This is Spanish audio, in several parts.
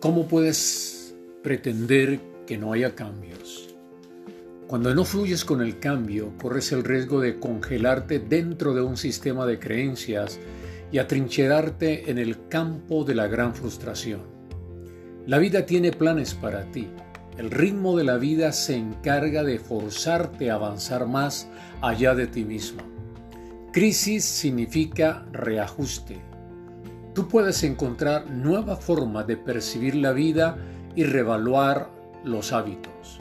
¿Cómo puedes pretender que no haya cambios? Cuando no fluyes con el cambio, corres el riesgo de congelarte dentro de un sistema de creencias y atrincherarte en el campo de la gran frustración. La vida tiene planes para ti. El ritmo de la vida se encarga de forzarte a avanzar más allá de ti mismo. Crisis significa reajuste Tú puedes encontrar nueva forma de percibir la vida y revaluar los hábitos.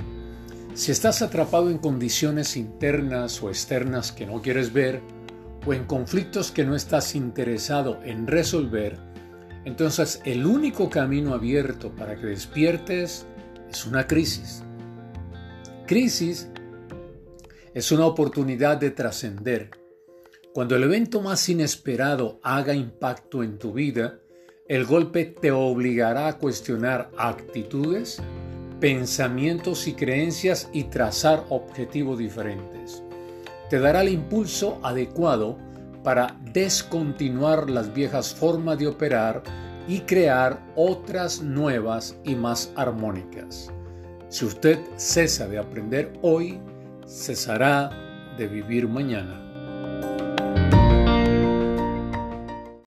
Si estás atrapado en condiciones internas o externas que no quieres ver, o en conflictos que no estás interesado en resolver, entonces el único camino abierto para que despiertes es una crisis. Crisis es una oportunidad de trascender, cuando el evento más inesperado haga impacto en tu vida, el golpe te obligará a cuestionar actitudes, pensamientos y creencias y trazar objetivos diferentes. Te dará el impulso adecuado para descontinuar las viejas formas de operar y crear otras nuevas y más armónicas. Si usted cesa de aprender hoy, cesará de vivir mañana.